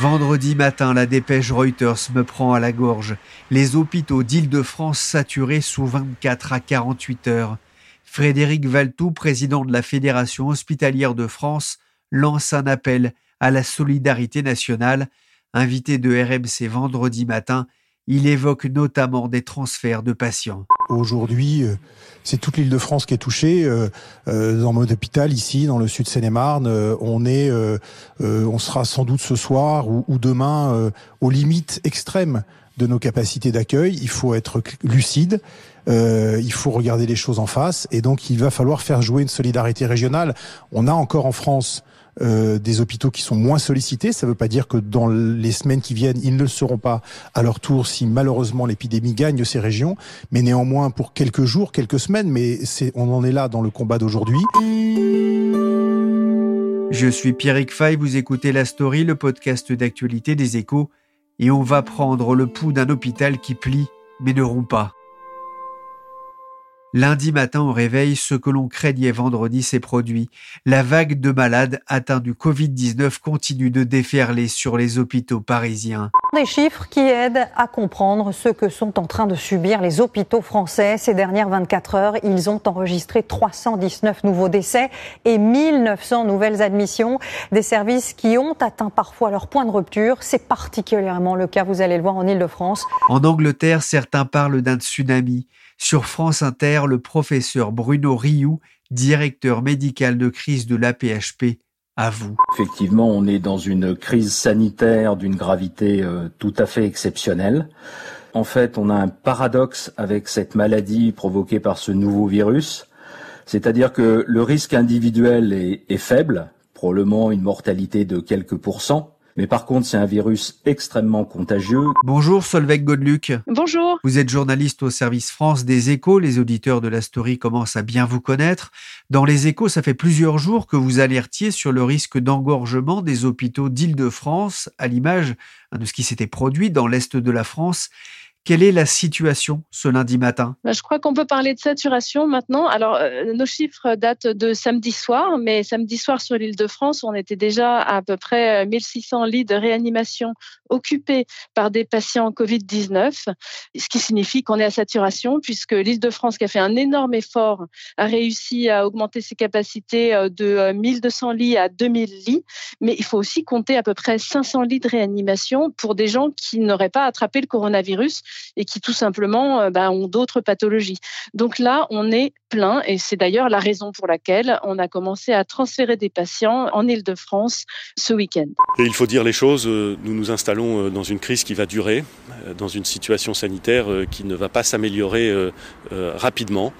Vendredi matin, la dépêche Reuters me prend à la gorge. Les hôpitaux d'Île-de-France saturés sous 24 à 48 heures. Frédéric Valtou, président de la Fédération hospitalière de France, lance un appel à la solidarité nationale. Invité de RMC vendredi matin, il évoque notamment des transferts de patients. Aujourd'hui, euh, c'est toute l'île de France qui est touchée. Euh, euh, dans mon hôpital, ici, dans le sud Seine-et-Marne, on est, on sera sans doute ce soir ou, ou demain aux limites extrêmes de nos capacités d'accueil. Il faut être lucide. il faut regarder les choses en face et donc il va falloir faire jouer une solidarité régionale. On a encore en France euh, des hôpitaux qui sont moins sollicités. Ça ne veut pas dire que dans les semaines qui viennent, ils ne le seront pas à leur tour si malheureusement l'épidémie gagne ces régions. Mais néanmoins, pour quelques jours, quelques semaines, mais on en est là dans le combat d'aujourd'hui. Je suis Pierrick Fay, vous écoutez La Story, le podcast d'actualité des échos, et on va prendre le pouls d'un hôpital qui plie mais ne rompt pas. Lundi matin au réveil, ce que l'on craignait vendredi s'est produit. La vague de malades atteints du Covid-19 continue de déferler sur les hôpitaux parisiens. Des chiffres qui aident à comprendre ce que sont en train de subir les hôpitaux français. Ces dernières 24 heures, ils ont enregistré 319 nouveaux décès et 1900 nouvelles admissions. Des services qui ont atteint parfois leur point de rupture. C'est particulièrement le cas, vous allez le voir, en Ile-de-France. En Angleterre, certains parlent d'un tsunami. Sur France Inter, le professeur Bruno Rioux, directeur médical de crise de l'APHP, avoue. Effectivement, on est dans une crise sanitaire d'une gravité euh, tout à fait exceptionnelle. En fait, on a un paradoxe avec cette maladie provoquée par ce nouveau virus, c'est-à-dire que le risque individuel est, est faible, probablement une mortalité de quelques pourcents, mais par contre, c'est un virus extrêmement contagieux. Bonjour Solveig Godluc. Bonjour. Vous êtes journaliste au service France des Échos. Les auditeurs de la story commencent à bien vous connaître. Dans les Échos, ça fait plusieurs jours que vous alertiez sur le risque d'engorgement des hôpitaux d'Île-de-France, à l'image de ce qui s'était produit dans l'Est de la France. Quelle est la situation ce lundi matin? Bah, Je crois qu'on peut parler de saturation maintenant. Alors, euh, nos chiffres datent de samedi soir, mais samedi soir sur l'île de France, on était déjà à à peu près 1600 euh, lits de réanimation occupés par des patients Covid-19, ce qui signifie qu'on est à saturation, puisque l'île de France, qui a fait un énorme effort, a réussi à augmenter ses capacités euh, de 1200 lits à 2000 lits. Mais il faut aussi compter à peu près 500 lits de réanimation pour des gens qui n'auraient pas attrapé le coronavirus et qui tout simplement euh, bah, ont d'autres pathologies. Donc là, on est plein et c'est d'ailleurs la raison pour laquelle on a commencé à transférer des patients en Ile-de-France ce week-end. Et il faut dire les choses, euh, nous nous installons euh, dans une crise qui va durer, dans une situation sanitaire qui ne va pas s'améliorer rapidement.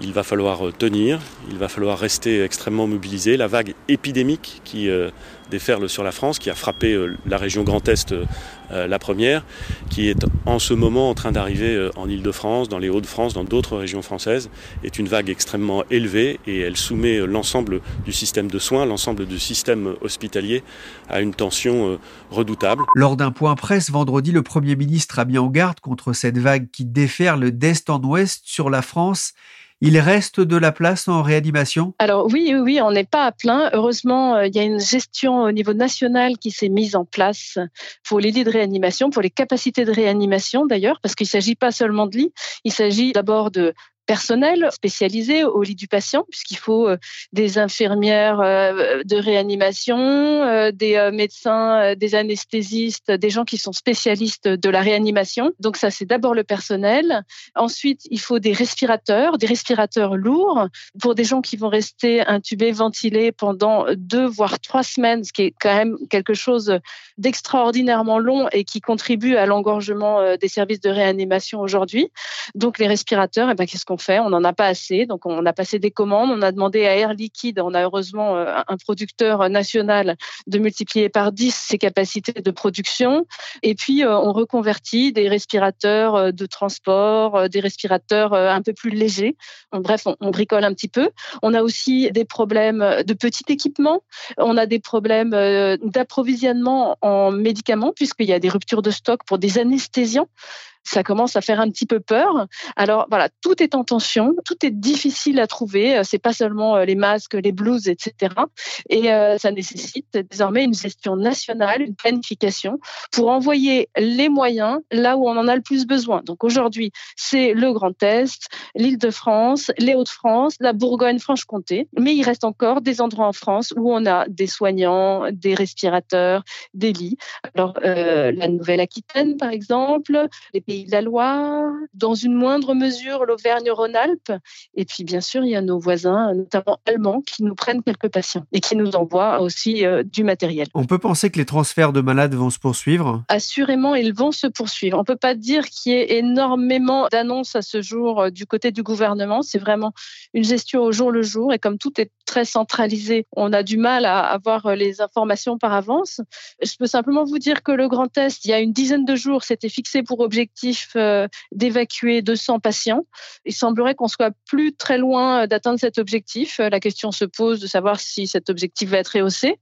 Il va falloir tenir, il va falloir rester extrêmement mobilisé. La vague épidémique qui déferle sur la France, qui a frappé la région Grand Est la première, qui est en ce moment en train d'arriver en Ile-de-France, dans les Hauts-de-France, dans d'autres régions françaises, est une vague extrêmement élevée et elle soumet l'ensemble du système de soins, l'ensemble du système hospitalier à une tension redoutable. Lors d'un point presse vendredi, le Premier ministre a mis en garde contre cette vague qui déferle d'est en ouest sur la France il reste de la place en réanimation? Alors oui, oui, oui on n'est pas à plein. Heureusement, euh, il y a une gestion au niveau national qui s'est mise en place pour les lits de réanimation, pour les capacités de réanimation d'ailleurs, parce qu'il ne s'agit pas seulement de lits, il s'agit d'abord de personnel spécialisé au lit du patient, puisqu'il faut euh, des infirmières euh, de réanimation, euh, des médecins, des anesthésistes, des gens qui sont spécialistes de la réanimation. Donc ça, c'est d'abord le personnel. Ensuite, il faut des respirateurs, des respirateurs lourds pour des gens qui vont rester intubés, ventilés pendant deux voire trois semaines, ce qui est quand même quelque chose d'extraordinairement long et qui contribue à l'engorgement des services de réanimation aujourd'hui. Donc les respirateurs, eh ben, qu'est-ce qu'on fait On n'en a pas assez. Donc on a passé des commandes, on a demandé à Air Liquide, on a heureusement euh, un producteur national, de multiplier par 10 ses capacités de production. Et puis euh, on reconvertit des respirateurs euh, de transport, des respirateurs un peu plus légers. Bref, on, bricole un petit peu. On a aussi des problèmes de petit équipement. On a des problèmes d'approvisionnement en médicaments puisqu'il y a des ruptures de stock pour des anesthésiants ça commence à faire un petit peu peur. Alors voilà, tout est en tension, tout est difficile à trouver. Euh, c'est pas seulement euh, les masques, les blouses, etc. Et euh, ça nécessite désormais une gestion nationale, une planification pour envoyer les moyens là où on en a le plus besoin. Donc aujourd'hui, c'est le Grand Est, l'Île-de-France, les Hauts-de-France, la Bourgogne-Franche-Comté. Mais il reste encore des endroits en France où on a des soignants, des respirateurs, des lits. Alors la Nouvelle-Aquitaine, par exemple, les de la Loire, dans une moindre mesure l'Auvergne-Rhône-Alpes. Et puis, bien sûr, il y a nos voisins, notamment allemands, qui nous prennent quelques patients et qui nous envoient aussi euh, du matériel. On peut penser que les transferts de malades vont se poursuivre? Assurément, ils vont se poursuivre. On ne peut pas dire qu'il y ait énormément d'annonces à ce jour euh, du côté du gouvernement. C'est vraiment une gestion au jour le jour. Et comme tout est très centralisé, on a du mal à avoir euh, les informations par avance. Je peux simplement vous dire que le Grand Est, il y a une dizaine de jours, s'était fixé pour objectif euh, d'évacuer 200 patients. Il semblerait qu'on soit plus très loin d'atteindre cet objectif. La question se pose de savoir si cet objectif va être rehaussé.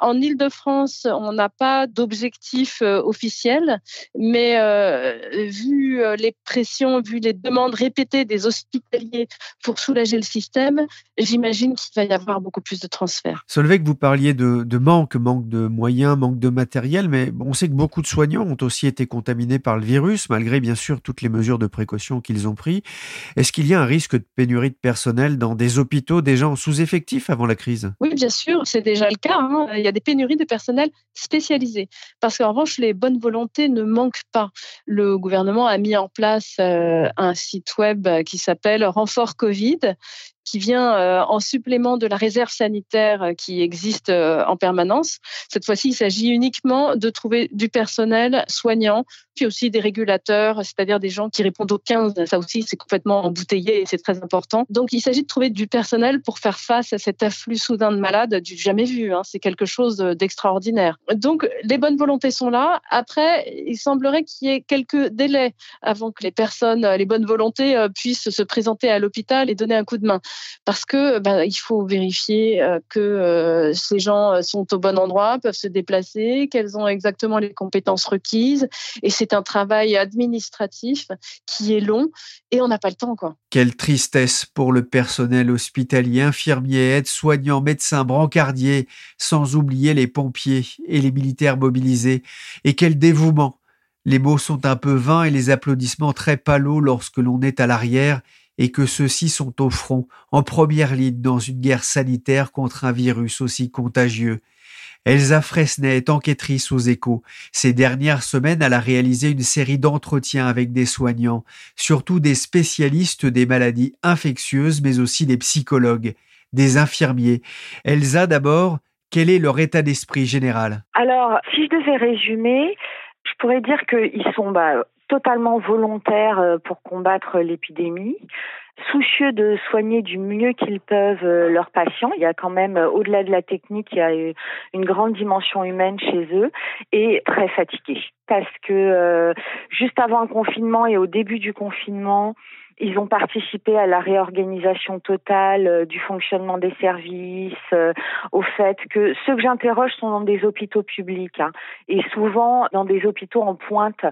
En Ile-de-France, on n'a pas d'objectif euh, officiel, mais euh, vu euh, les pressions, vu les demandes répétées des hospitaliers pour soulager le système, j'imagine qu'il va y avoir beaucoup plus de transferts. Solveig, vous parliez de, de, manque, manque de moyens, manque de matériel, mais on sait que beaucoup de soignants ont aussi été contaminés par le virus, malgré bien sûr toutes les mesures de précaution qu'ils ont prises. Est-ce qu'il y a un risque de pénurie de personnel dans des hôpitaux déjà en sous-effectif avant la crise? Oui, bien sûr, c'est déjà le cas. Hein y a des pénuries de personnel spécialisé. Parce qu'en revanche, les bonnes volontés ne manquent pas. Le gouvernement a mis en place euh, un site web qui s'appelle Renfort Covid qui vient euh, en supplément de la réserve sanitaire euh, qui existe euh, en permanence. Cette fois-ci, il s'agit uniquement de trouver du personnel soignant, puis aussi des régulateurs, c'est-à-dire des gens qui répondent aux 15. Ça aussi, c'est complètement embouteillé et c'est très important. Donc, il s'agit de trouver du personnel pour faire face à cet afflux soudain de malades du jamais vu. Hein. C'est quelque chose d'extraordinaire. Donc, les bonnes volontés sont là. Après, il semblerait qu'il y ait quelques délais avant que les personnes, les bonnes volontés puissent se présenter à l'hôpital et donner un coup de main parce que ben, il faut vérifier euh, que euh, ces gens euh, sont au bon endroit, peuvent se déplacer, qu'elles ont exactement les compétences requises. Et c'est un travail administratif qui est long et on n'a pas le temps. Quoi. Quelle tristesse pour le personnel hospitalier, infirmiers, aides-soignants, médecins, brancardiers, sans oublier les pompiers et les militaires mobilisés. Et quel dévouement les mots sont un peu vains et les applaudissements très palos lorsque l'on est à l'arrière et que ceux-ci sont au front, en première ligne dans une guerre sanitaire contre un virus aussi contagieux. Elsa Fresnay est enquêtrice aux échos. Ces dernières semaines, elle a réalisé une série d'entretiens avec des soignants, surtout des spécialistes des maladies infectieuses, mais aussi des psychologues, des infirmiers. Elsa, d'abord, quel est leur état d'esprit général? Alors, si je devais résumer, je pourrais dire qu'ils sont bah, totalement volontaires euh, pour combattre l'épidémie, soucieux de soigner du mieux qu'ils peuvent euh, leurs patients. Il y a quand même, euh, au-delà de la technique, il y a une grande dimension humaine chez eux et très fatigués. Parce que juste avant le confinement et au début du confinement, ils ont participé à la réorganisation totale du fonctionnement des services, au fait que ceux que j'interroge sont dans des hôpitaux publics hein, et souvent dans des hôpitaux en pointe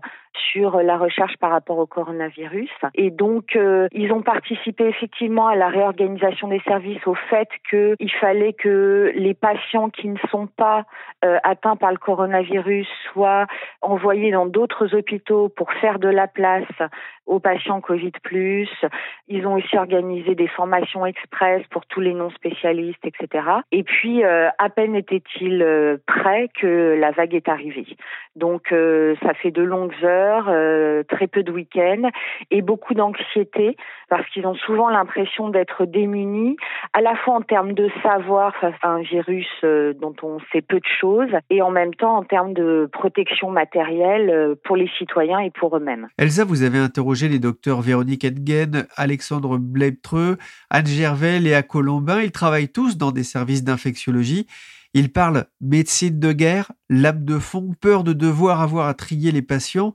sur la recherche par rapport au coronavirus. Et donc, euh, ils ont participé effectivement à la réorganisation des services, au fait qu'il fallait que les patients qui ne sont pas euh, atteints par le coronavirus soient envoyés dans d'autres hôpitaux pour faire de la place aux patients Covid+. Ils ont aussi organisé des formations express pour tous les non-spécialistes, etc. Et puis, euh, à peine était-il euh, prêt que la vague est arrivée. Donc, euh, ça fait de longues heures, très peu de week-ends et beaucoup d'anxiété parce qu'ils ont souvent l'impression d'être démunis, à la fois en termes de savoir face à un virus dont on sait peu de choses et en même temps en termes de protection matérielle pour les citoyens et pour eux-mêmes. Elsa, vous avez interrogé les docteurs Véronique Edgen, Alexandre Bleibtreux, Anne Gervais, Léa Colombin. Ils travaillent tous dans des services d'infectiologie. Ils parlent médecine de guerre, lame de fond, peur de devoir avoir à trier les patients.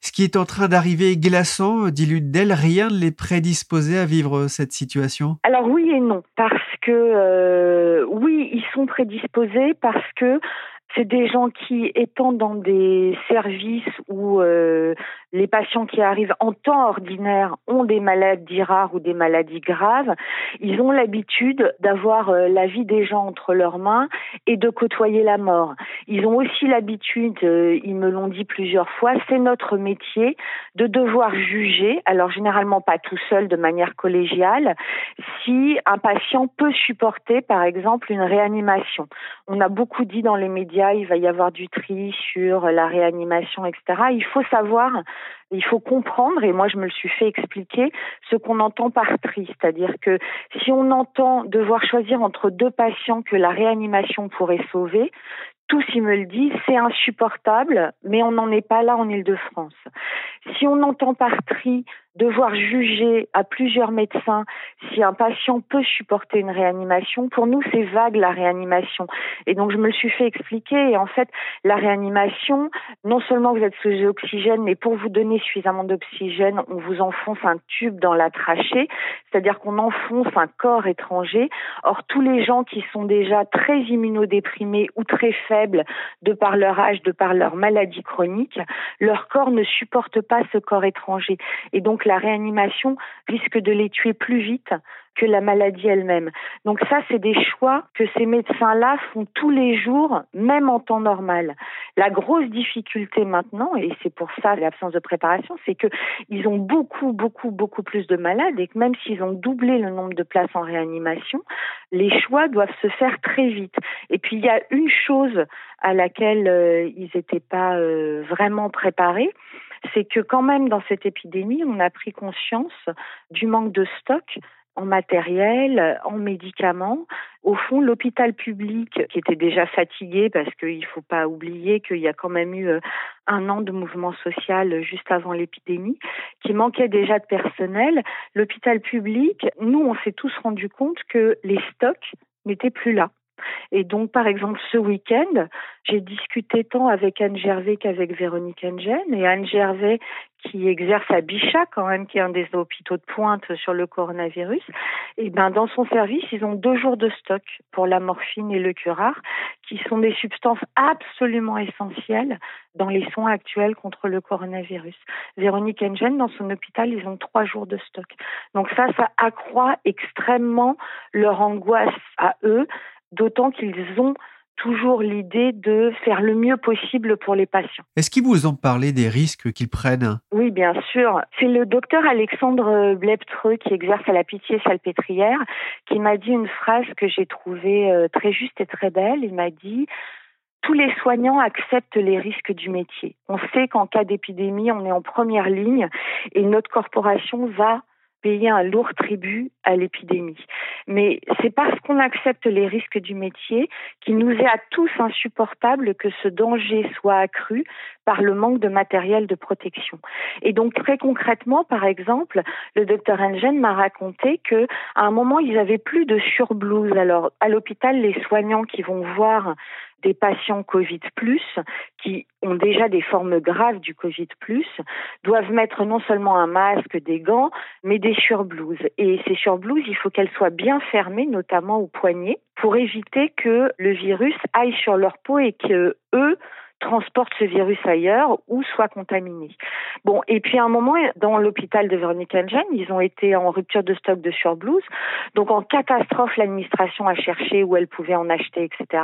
Ce qui est en train d'arriver est glaçant, dit l'une d'elles. Rien ne les prédisposait à vivre cette situation Alors oui et non, parce que euh, oui, ils sont prédisposés parce que c'est des gens qui, étant dans des services où euh, les patients qui arrivent en temps ordinaire ont des maladies rares ou des maladies graves, ils ont l'habitude d'avoir euh, la vie des gens entre leurs mains et de côtoyer la mort. Ils ont aussi l'habitude, euh, ils me l'ont dit plusieurs fois, c'est notre métier de devoir juger, alors généralement pas tout seul de manière collégiale, si un patient peut supporter par exemple une réanimation. On a beaucoup dit dans les médias il va y avoir du tri sur la réanimation, etc. Il faut savoir, il faut comprendre, et moi je me le suis fait expliquer, ce qu'on entend par tri. C'est-à-dire que si on entend devoir choisir entre deux patients que la réanimation pourrait sauver, tous ils me le disent, c'est insupportable, mais on n'en est pas là en Ile-de-France. Si on entend par tri devoir juger à plusieurs médecins si un patient peut supporter une réanimation, pour nous, c'est vague la réanimation. Et donc, je me le suis fait expliquer. Et en fait, la réanimation, non seulement vous êtes sous oxygène, mais pour vous donner suffisamment d'oxygène, on vous enfonce un tube dans la trachée, c'est-à-dire qu'on enfonce un corps étranger. Or, tous les gens qui sont déjà très immunodéprimés ou très faibles de par leur âge, de par leur maladie chronique, leur corps ne supporte pas ce corps étranger. Et donc, la réanimation risque de les tuer plus vite que la maladie elle-même. Donc ça, c'est des choix que ces médecins-là font tous les jours, même en temps normal. La grosse difficulté maintenant, et c'est pour ça l'absence de préparation, c'est que ils ont beaucoup, beaucoup, beaucoup plus de malades et que même s'ils ont doublé le nombre de places en réanimation, les choix doivent se faire très vite. Et puis il y a une chose à laquelle euh, ils n'étaient pas euh, vraiment préparés, c'est que quand même dans cette épidémie, on a pris conscience du manque de stock en matériel, en médicaments. Au fond, l'hôpital public, qui était déjà fatigué, parce qu'il ne faut pas oublier qu'il y a quand même eu euh, un an de mouvement social juste avant l'épidémie, qui manquait déjà de personnel, l'hôpital public, nous, on s'est tous rendu compte que les stocks n'étaient plus là. Et donc, par exemple, ce week-end, j'ai discuté tant avec Anne Gervais qu'avec Véronique Engen. Et Anne Gervais, qui exerce à Bichat, quand même, qui est un des hôpitaux de pointe sur le coronavirus, et ben, dans son service, ils ont deux jours de stock pour la morphine et le curare, qui sont des substances absolument essentielles dans les soins actuels contre le coronavirus. Véronique Engen, dans son hôpital, ils ont trois jours de stock. Donc ça, ça accroît extrêmement leur angoisse à eux d'autant qu'ils ont toujours l'idée de faire le mieux possible pour les patients. Est-ce qu'ils vous ont parlé des risques qu'ils prennent? Oui, bien sûr. C'est le docteur Alexandre Bleptreux qui exerce à la Pitié Salpêtrière qui m'a dit une phrase que j'ai trouvée euh, très juste et très belle. Il m'a dit tous les soignants acceptent les risques du métier. On sait qu'en cas d'épidémie, on est en première ligne et notre corporation va payer un lourd tribut à l'épidémie. Mais c'est parce qu'on accepte les risques du métier qu'il nous est à tous insupportable que ce danger soit accru par le manque de matériel de protection. Et donc très concrètement, par exemple, le docteur Engen m'a raconté que à un moment ils avaient plus de surblouse. Alors à l'hôpital, les soignants qui vont voir des patients Covid+, qui ont déjà des formes graves du Covid+, doivent mettre non seulement un masque, des gants, mais des surblouses. Et ces surblouses, il faut qu'elles soient bien fermées, notamment au poignet, pour éviter que le virus aille sur leur peau et que eux transportent ce virus ailleurs ou soient contaminés. Bon, et puis à un moment, dans l'hôpital de Véronique Engine, ils ont été en rupture de stock de surblouses. Donc en catastrophe, l'administration a cherché où elle pouvait en acheter, etc.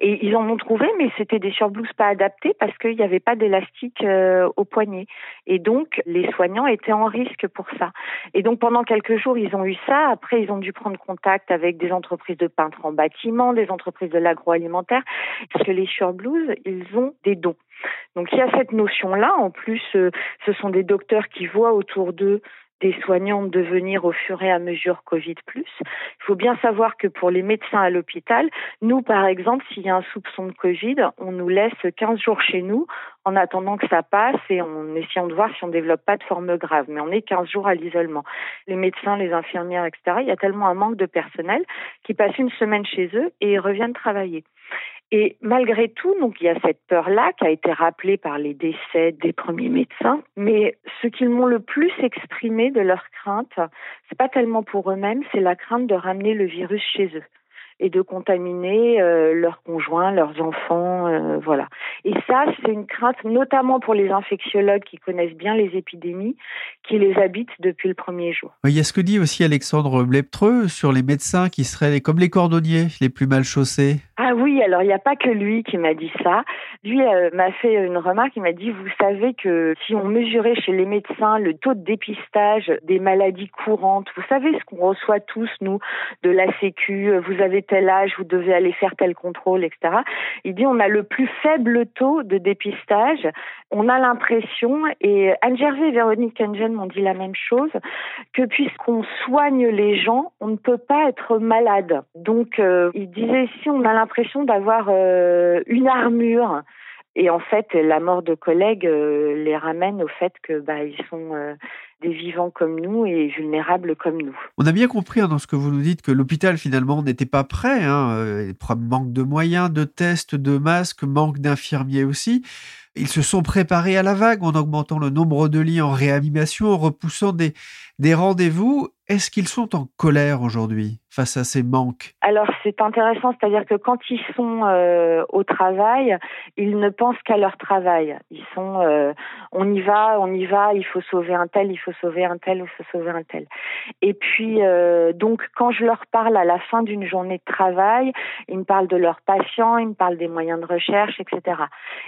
Et ils en ont trouvé, mais c'était des surblouses pas adaptées parce qu'il n'y avait pas d'élastique euh, au poignet. Et donc les soignants étaient en risque pour ça. Et donc pendant quelques jours, ils ont eu ça. Après, ils ont dû prendre contact avec des entreprises de peintres en bâtiment, des entreprises de l'agroalimentaire, parce que les surblouses, ils ont des dons. Donc il y a cette notion-là. En plus, euh, ce sont des docteurs qui voient autour d'eux des soignants devenir au fur et à mesure Covid+. Il faut bien savoir que pour les médecins à l'hôpital, nous, par exemple, s'il y a un soupçon de Covid, on nous laisse 15 jours chez nous en attendant que ça passe et en essayant de voir si on ne développe pas de forme grave. Mais on est 15 jours à l'isolement. Les médecins, les infirmières, etc., il y a tellement un manque de personnel qui passent une semaine chez eux et reviennent travailler. Et malgré tout, donc il y a cette peur-là qui a été rappelée par les décès des premiers médecins. Mais ce qu'ils m'ont le plus exprimé de leur crainte, c'est pas tellement pour eux-mêmes, c'est la crainte de ramener le virus chez eux et de contaminer euh, leurs conjoints, leurs enfants, euh, voilà. Et ça, c'est une crainte, notamment pour les infectiologues qui connaissent bien les épidémies, qui les habitent depuis le premier jour. Il y a ce que dit aussi Alexandre Bleptreux sur les médecins qui seraient comme les cordonniers, les plus mal chaussés. Ah oui, alors il n'y a pas que lui qui m'a dit ça. Lui euh, m'a fait une remarque, il m'a dit, vous savez que si on mesurait chez les médecins le taux de dépistage des maladies courantes, vous savez ce qu'on reçoit tous, nous, de la Sécu, vous avez tel âge, vous devez aller faire tel contrôle, etc. Il dit, on a le plus faible taux de dépistage. On a l'impression, et Anne Gervais et Véronique Kengen m'ont dit la même chose, que puisqu'on soigne les gens, on ne peut pas être malade. Donc, euh, il disait, si on a l'impression d'avoir euh, une armure. Et en fait, la mort de collègues euh, les ramène au fait que bah, ils sont des vivants comme nous et vulnérables comme nous. On a bien compris hein, dans ce que vous nous dites que l'hôpital finalement n'était pas prêt. Hein, manque de moyens, de tests, de masques, manque d'infirmiers aussi. Ils se sont préparés à la vague en augmentant le nombre de lits en réanimation, en repoussant des rendez-vous. Est-ce qu'ils sont en colère aujourd'hui? Face à ces manques Alors c'est intéressant, c'est-à-dire que quand ils sont euh, au travail, ils ne pensent qu'à leur travail. Ils sont, euh, on y va, on y va, il faut sauver un tel, il faut sauver un tel, il faut sauver un tel. Et puis euh, donc quand je leur parle à la fin d'une journée de travail, ils me parlent de leurs patients, ils me parlent des moyens de recherche, etc.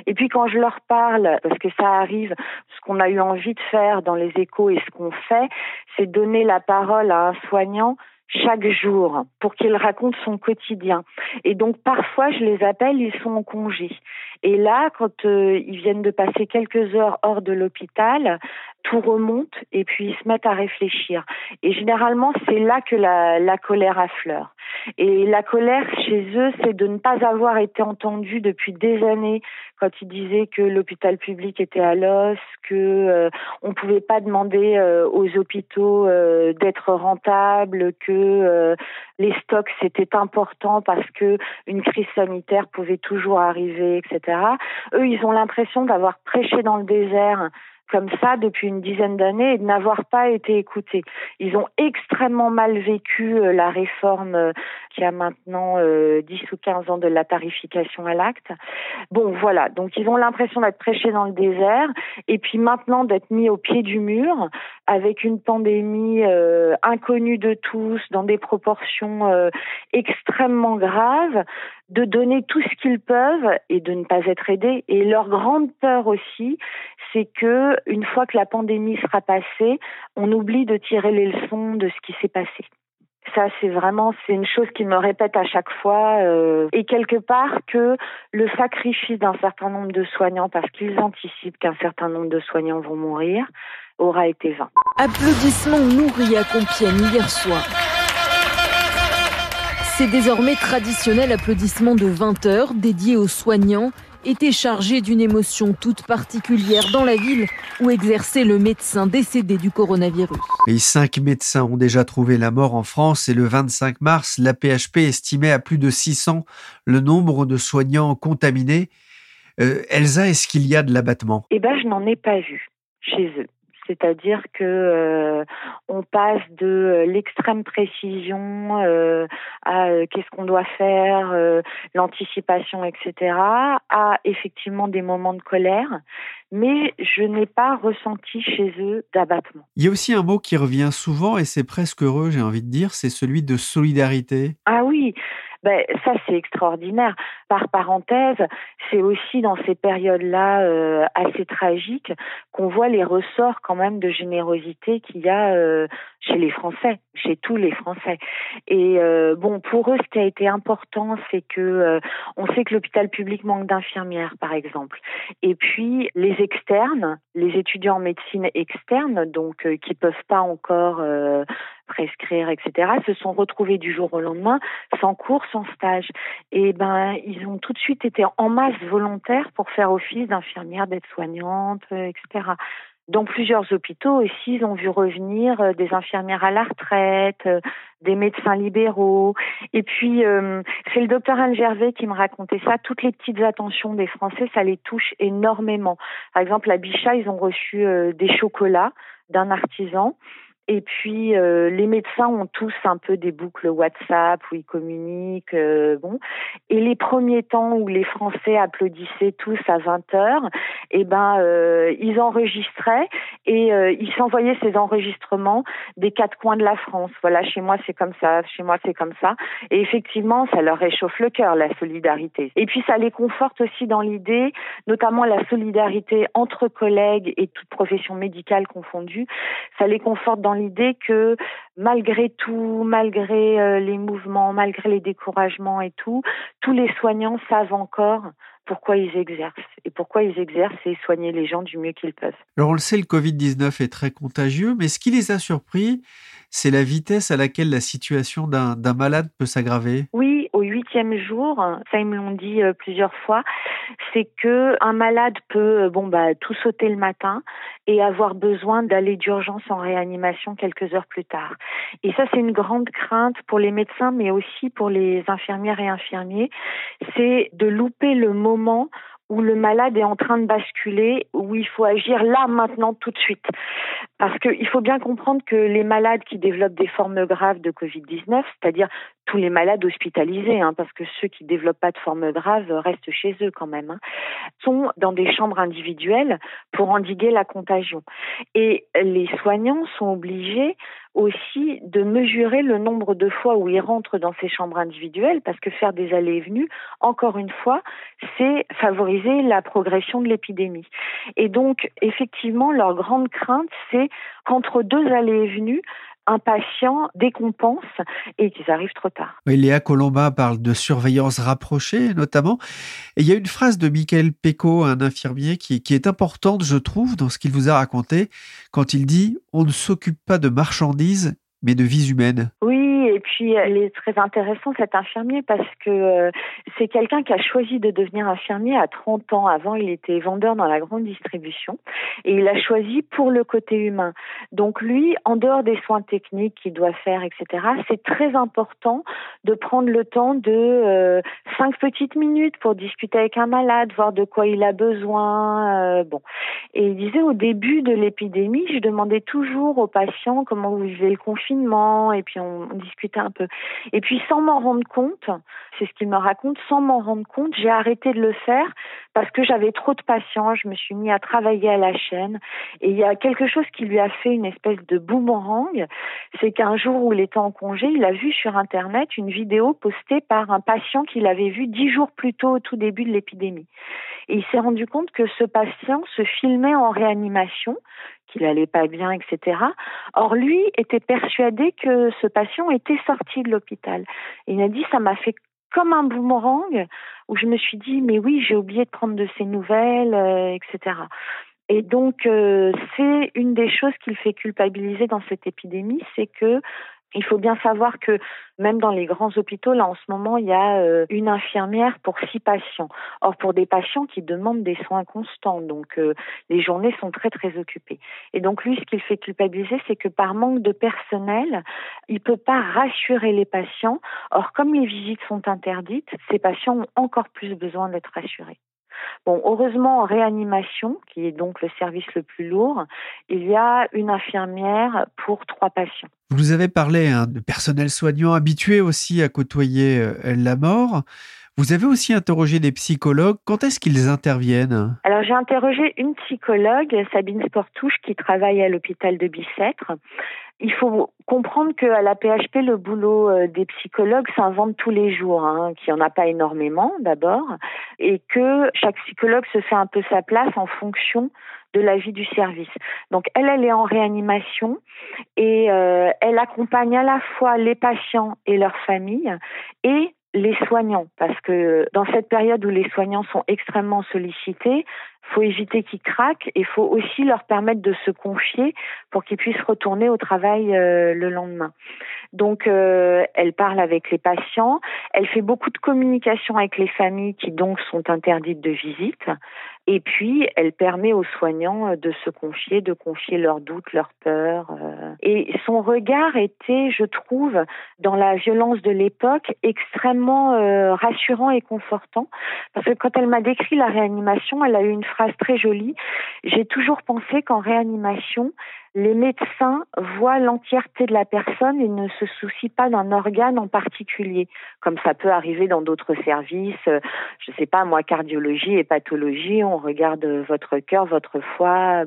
Et puis quand je leur parle, parce que ça arrive, ce qu'on a eu envie de faire dans les échos et ce qu'on fait, c'est donner la parole à un soignant chaque jour pour qu'il raconte son quotidien. Et donc parfois je les appelle, ils sont en congé. Et là, quand euh, ils viennent de passer quelques heures hors de l'hôpital, tout remonte et puis ils se mettent à réfléchir. Et généralement, c'est là que la, la colère affleure. Et la colère chez eux, c'est de ne pas avoir été entendu depuis des années quand ils disaient que l'hôpital public était à l'os, que euh, on pouvait pas demander euh, aux hôpitaux euh, d'être rentables, que les stocks c'était important parce que une crise sanitaire pouvait toujours arriver, etc. Eux, ils ont l'impression d'avoir prêché dans le désert comme ça depuis une dizaine d'années et de n'avoir pas été écoutés. Ils ont extrêmement mal vécu euh, la réforme euh, qui a maintenant euh, 10 ou 15 ans de la tarification à l'acte. Bon, voilà. Donc, ils ont l'impression d'être prêchés dans le désert et puis maintenant d'être mis au pied du mur avec une pandémie euh, inconnue de tous dans des proportions extrêmement graves de donner tout ce qu'ils peuvent et de ne pas être aidés. Et leur grande peur aussi, c'est que une fois que la pandémie sera passée, on oublie de tirer les leçons de ce qui s'est passé. Ça, c'est vraiment, c'est une chose qu'ils me répètent à chaque fois. Euh, et quelque part que le sacrifice d'un certain nombre de soignants, parce qu'ils anticipent qu'un certain nombre de soignants vont mourir, aura été vain. Applaudissements nourris à Compiègne hier soir. Ces désormais traditionnels applaudissements de 20 heures dédiés aux soignants étaient chargés d'une émotion toute particulière dans la ville où exerçait le médecin décédé du coronavirus. Les cinq médecins ont déjà trouvé la mort en France et le 25 mars, la PHP estimait à plus de 600 le nombre de soignants contaminés. Euh, Elsa, est-ce qu'il y a de l'abattement? Eh ben, je n'en ai pas vu chez eux. C'est-à-dire que euh, on passe de euh, l'extrême précision euh, à qu'est-ce qu'on doit faire, l'anticipation, etc., à effectivement des moments de colère, mais je n'ai pas ressenti chez eux d'abattement. Il y a aussi un mot qui revient souvent et c'est presque heureux, j'ai envie de dire, c'est celui de solidarité. Ah oui, ben, ça c'est extraordinaire. Par parenthèse, c'est aussi dans ces périodes-là euh, assez tragiques qu'on voit les ressorts quand même de générosité qu'il y a euh, chez les Français, chez tous les Français. Et euh, bon, pour eux, ce qui a été important, c'est que on sait que l'hôpital public manque d'infirmières, par exemple. Et puis les externes, les étudiants en médecine externe, donc qui peuvent pas encore prescrire, etc., se sont retrouvés du jour au lendemain sans cours, sans stage. Et ben, ils ont tout de suite été en masse volontaires pour faire office d'infirmière, d'aide-soignante, euh, etc. Dans plusieurs hôpitaux aussi, ils ont vu revenir euh, des infirmières à la retraite, euh, des médecins libéraux. Et puis, c'est le docteur Anne Gervais qui me racontait ça. Toutes les petites attentions des Français, ça les touche énormément. Par exemple, à Bichat, ils ont reçu des chocolats d'un artisan. Et puis euh, les médecins ont tous un peu des boucles WhatsApp où ils communiquent. Euh, bon, et les premiers temps où les Français applaudissaient tous à 20 heures, eh ben euh, ils enregistraient et ils s'envoyaient ces enregistrements des quatre coins de la France. Voilà, chez moi c'est comme ça, chez moi c'est comme ça. Et effectivement, ça leur réchauffe le cœur la solidarité. Et puis ça les conforte aussi dans l'idée, notamment la solidarité entre collègues et toute profession médicale confondue. Ça les conforte dans l'idée que malgré tout, malgré euh, les mouvements, malgré les découragements et tout, tous les soignants savent encore pourquoi ils exercent. Et pourquoi ils exercent, c'est soigner les gens du mieux qu'ils peuvent. Alors on le sait, le Covid-19 est très contagieux, mais ce qui les a surpris, c'est la vitesse à laquelle la situation d'un malade peut s'aggraver. Oui, au huitième jour, ça ils me l'ont dit euh, plusieurs fois, c'est que un malade peut euh, bon bah tout sauter le matin et avoir besoin d'aller d'urgence en réanimation quelques heures plus tard. Et ça c'est une grande crainte pour les médecins mais aussi pour les infirmières et infirmiers, c'est de louper le moment où le malade est en train de basculer, où il faut agir là, maintenant, tout de suite. Parce qu'il faut bien comprendre que les malades qui développent des formes graves de Covid-19, c'est-à-dire tous les malades hospitalisés, hein, parce que ceux qui développent pas de formes graves restent chez eux quand même, hein, sont dans des chambres individuelles pour endiguer la contagion. Et les soignants sont obligés aussi de mesurer le nombre de fois où ils rentrent dans ces chambres individuelles, parce que faire des allées et venues, encore une fois, c'est favoriser la progression de l'épidémie. Et donc, effectivement, leur grande crainte, c'est qu'entre deux allées et venues, un patient décompense et qu'ils arrivent trop tard. Léa Colomba parle de surveillance rapprochée notamment. Et il y a une phrase de Michael Pecot, un infirmier, qui, qui est importante, je trouve, dans ce qu'il vous a raconté, quand il dit On ne s'occupe pas de marchandises, mais de vies humaines. Oui, et puis elle est très intéressant cet infirmier parce que euh, c'est quelqu'un qui a choisi de devenir infirmier à 30 ans. Avant, il était vendeur dans la grande distribution et il a choisi pour le côté humain. Donc lui, en dehors des soins techniques qu'il doit faire, etc., c'est très important de prendre le temps de euh, cinq petites minutes pour discuter avec un malade, voir de quoi il a besoin. Euh, bon, et il disait au début de l'épidémie, je demandais toujours aux patients comment vous vivez le confinement et puis on, Et puis sans m'en rendre compte, c'est ce qu'il me raconte, sans m'en rendre compte, j'ai arrêté de le faire parce que j'avais trop de patience, je me suis mis à travailler à la chaîne et il y a quelque chose qui lui a fait une espèce de boomerang, c'est qu'un jour où il était en congé, il a vu sur internet une vidéo postée par un patient qu'il avait vu dix jours plus tôt au tout début de l'épidémie. Et il s'est rendu compte que ce patient se filmait en réanimation, qu'il allait pas bien, etc. Or, lui était persuadé que ce patient était sorti de l'hôpital. Il a dit, ça m'a fait comme un boomerang, où je me suis dit, mais oui, j'ai oublié de prendre de ses nouvelles, euh, etc. Et donc, euh, c'est une des choses qui le fait culpabiliser dans cette épidémie, c'est que il faut bien savoir que même dans les grands hôpitaux, là en ce moment, il y a euh, une infirmière pour six patients. Or, pour des patients qui demandent des soins constants, donc euh, les journées sont très très occupées. Et donc lui, ce qu'il fait culpabiliser, c'est que par manque de personnel, il peut pas rassurer les patients. Or, comme les visites sont interdites, ces patients ont encore plus besoin d'être rassurés. Bon, heureusement, en réanimation, qui est donc le service le plus lourd, il y a une infirmière pour trois patients. Vous avez parlé hein, de personnel soignant habitué aussi à côtoyer euh, la mort. Vous avez aussi interrogé des psychologues. Quand est-ce qu'ils interviennent? Alors j'ai interrogé une psychologue, Sabine Sportouche, qui travaille à l'hôpital de Bicêtre. Il faut comprendre qu'à la PHP, le boulot euh, des psychologues s'invente tous les jours, hein, qu'il n'y en a pas énormément d'abord, et que chaque psychologue se fait un peu sa place en fonction de la vie du service. Donc elle, elle est en réanimation et euh, elle accompagne à la fois les patients et leurs familles et les soignants, parce que dans cette période où les soignants sont extrêmement sollicités, faut éviter qu'ils craquent et faut aussi leur permettre de se confier pour qu'ils puissent retourner au travail euh, le lendemain. Donc, euh, elle parle avec les patients, elle fait beaucoup de communication avec les familles qui donc sont interdites de visite. Et puis, elle permet aux soignants euh, de se confier, de confier leurs doutes, leurs peurs. Euh. Et son regard était, je trouve, dans la violence de l'époque, extrêmement euh, rassurant et confortant. Parce que quand elle m'a décrit la réanimation, elle a eu une phrase très jolie. J'ai toujours pensé qu'en réanimation, les médecins voient l'entièreté de la personne et ne se soucient pas d'un organe en particulier, comme ça peut arriver dans d'autres services. Euh, je ne sais pas, moi, cardiologie et pathologie, on regarde votre cœur, votre foie.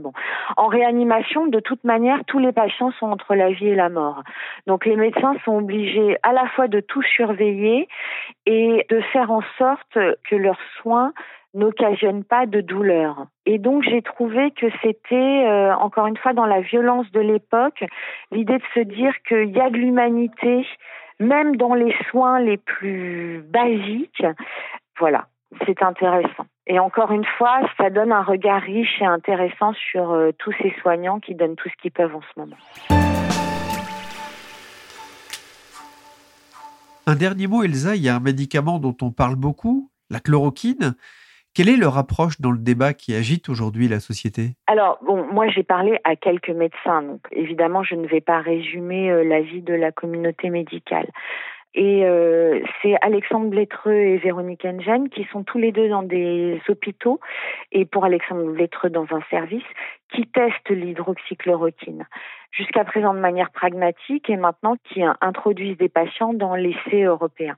En réanimation, de toute manière, tous les patients sont entre la vie et la mort. Donc, les médecins sont obligés à la fois de tout surveiller et de faire en sorte que leurs soins n'occasionne pas de douleur. Et donc j'ai trouvé que c'était, euh, encore une fois, dans la violence de l'époque, l'idée de se dire qu'il y a de l'humanité, même dans les soins les plus basiques. Voilà, c'est intéressant. Et encore une fois, ça donne un regard riche et intéressant sur euh, tous ces soignants qui donnent tout ce qu'ils peuvent en ce moment. Un dernier mot, Elsa, il y a un médicament dont on parle beaucoup, la chloroquine. Quelle est leur approche dans le débat qui agite aujourd'hui la société? Alors, bon, moi j'ai parlé à quelques médecins, donc évidemment je ne vais pas résumer euh, l'avis de la communauté médicale. Et euh, c'est Alexandre Blétreux et Véronique Engen qui sont tous les deux dans des hôpitaux et pour Alexandre Blétreux dans un service qui testent l'hydroxychloroquine jusqu'à présent de manière pragmatique et maintenant qui introduisent des patients dans l'essai européen.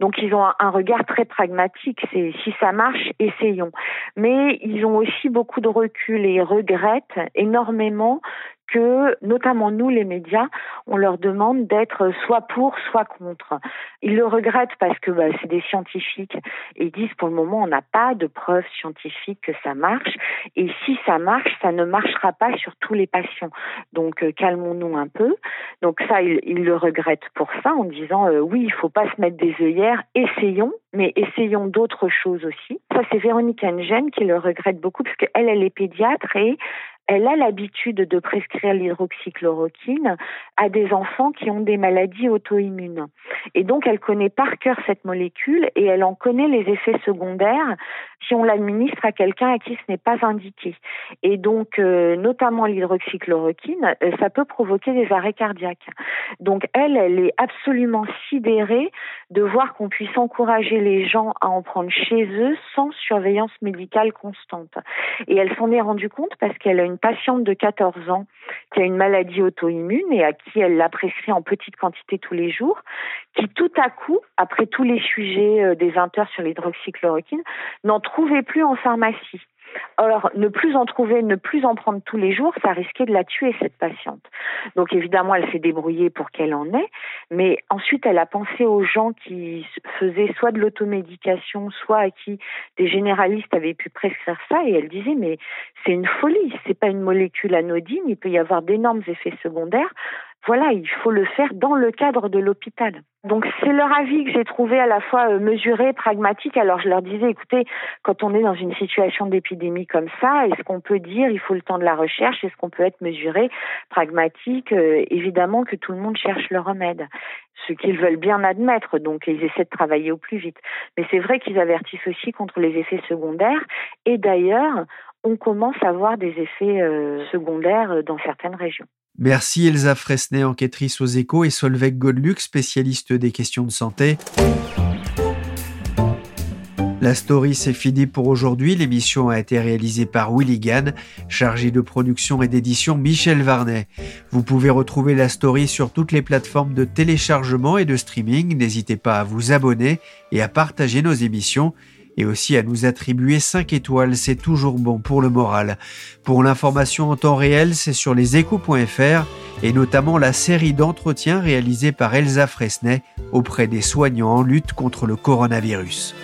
Donc ils ont un regard très pragmatique, c'est si ça marche, essayons. Mais ils ont aussi beaucoup de recul et regrettent énormément que, notamment nous, les médias, on leur demande d'être soit pour, soit contre. Ils le regrettent parce que bah, c'est des scientifiques et ils disent pour le moment, on n'a pas de preuves scientifiques que ça marche. Et si ça marche, ça ne marchera pas sur tous les patients. Donc calmons-nous un peu. Donc ça, ils, le regrettent pour ça en disant euh, oui, il faut pas se mettre des œillères, essayons, mais essayons d'autres choses aussi. Ça, c'est Véronique Engen qui le regrette beaucoup parce qu'elle, elle est pédiatre et elle a l'habitude de prescrire l'hydroxychloroquine à des enfants qui ont des maladies auto-immunes. Et donc, elle connaît par cœur cette molécule et elle en connaît les effets secondaires si on l'administre à quelqu'un à qui ce n'est pas indiqué. Et donc, euh, notamment l'hydroxychloroquine, euh, ça peut provoquer des arrêts cardiaques. Donc, elle, elle est absolument sidérée de voir qu'on puisse encourager les gens à en prendre chez eux sans surveillance médicale constante. Et elle s'en est rendue compte parce qu'elle a une patiente de 14 ans qui a une maladie auto-immune et à qui elle l'a prescrit en petite quantité tous les jours, qui tout à coup, après tous les sujets euh, des 20 heures sur l'hydroxychloroquine, n'en trouvait plus en pharmacie. Or, ne plus en trouver, ne plus en prendre tous les jours, ça risquait de la tuer, cette patiente. Donc, évidemment, elle s'est débrouillée pour qu'elle en ait, mais ensuite, elle a pensé aux gens qui faisaient soit de l'automédication, soit à qui des généralistes avaient pu prescrire ça, et elle disait, mais c'est une folie, c'est pas une molécule anodine, il peut y avoir d'énormes effets secondaires voilà, il faut le faire dans le cadre de l'hôpital. Donc c'est leur avis que j'ai trouvé à la fois euh, mesuré, pragmatique. Alors je leur disais, écoutez, quand on est dans une situation d'épidémie comme ça, est-ce qu'on peut dire il faut le temps de la recherche Est-ce qu'on peut être mesuré, pragmatique? Euh, Évidemment que tout le monde cherche le remède, ce qu'ils veulent bien admettre. Donc ils essaient de travailler au plus vite. Mais c'est vrai qu'ils avertissent aussi contre les effets secondaires. Et d'ailleurs, on commence à voir des effets euh, secondaires dans certaines régions. Merci Elsa Fresnay, enquêtrice aux échos, et Solveig Godluc, spécialiste des questions de santé. La story, c'est fini pour aujourd'hui. L'émission a été réalisée par Willy Gann, chargé de production et d'édition Michel Varnet. Vous pouvez retrouver la story sur toutes les plateformes de téléchargement et de streaming. N'hésitez pas à vous abonner et à partager nos émissions et aussi à nous attribuer 5 étoiles, c'est toujours bon pour le moral. Pour l'information en temps réel, c'est sur leséchos.fr et notamment la série d'entretiens réalisés par Elsa Fresnay auprès des soignants en lutte contre le coronavirus.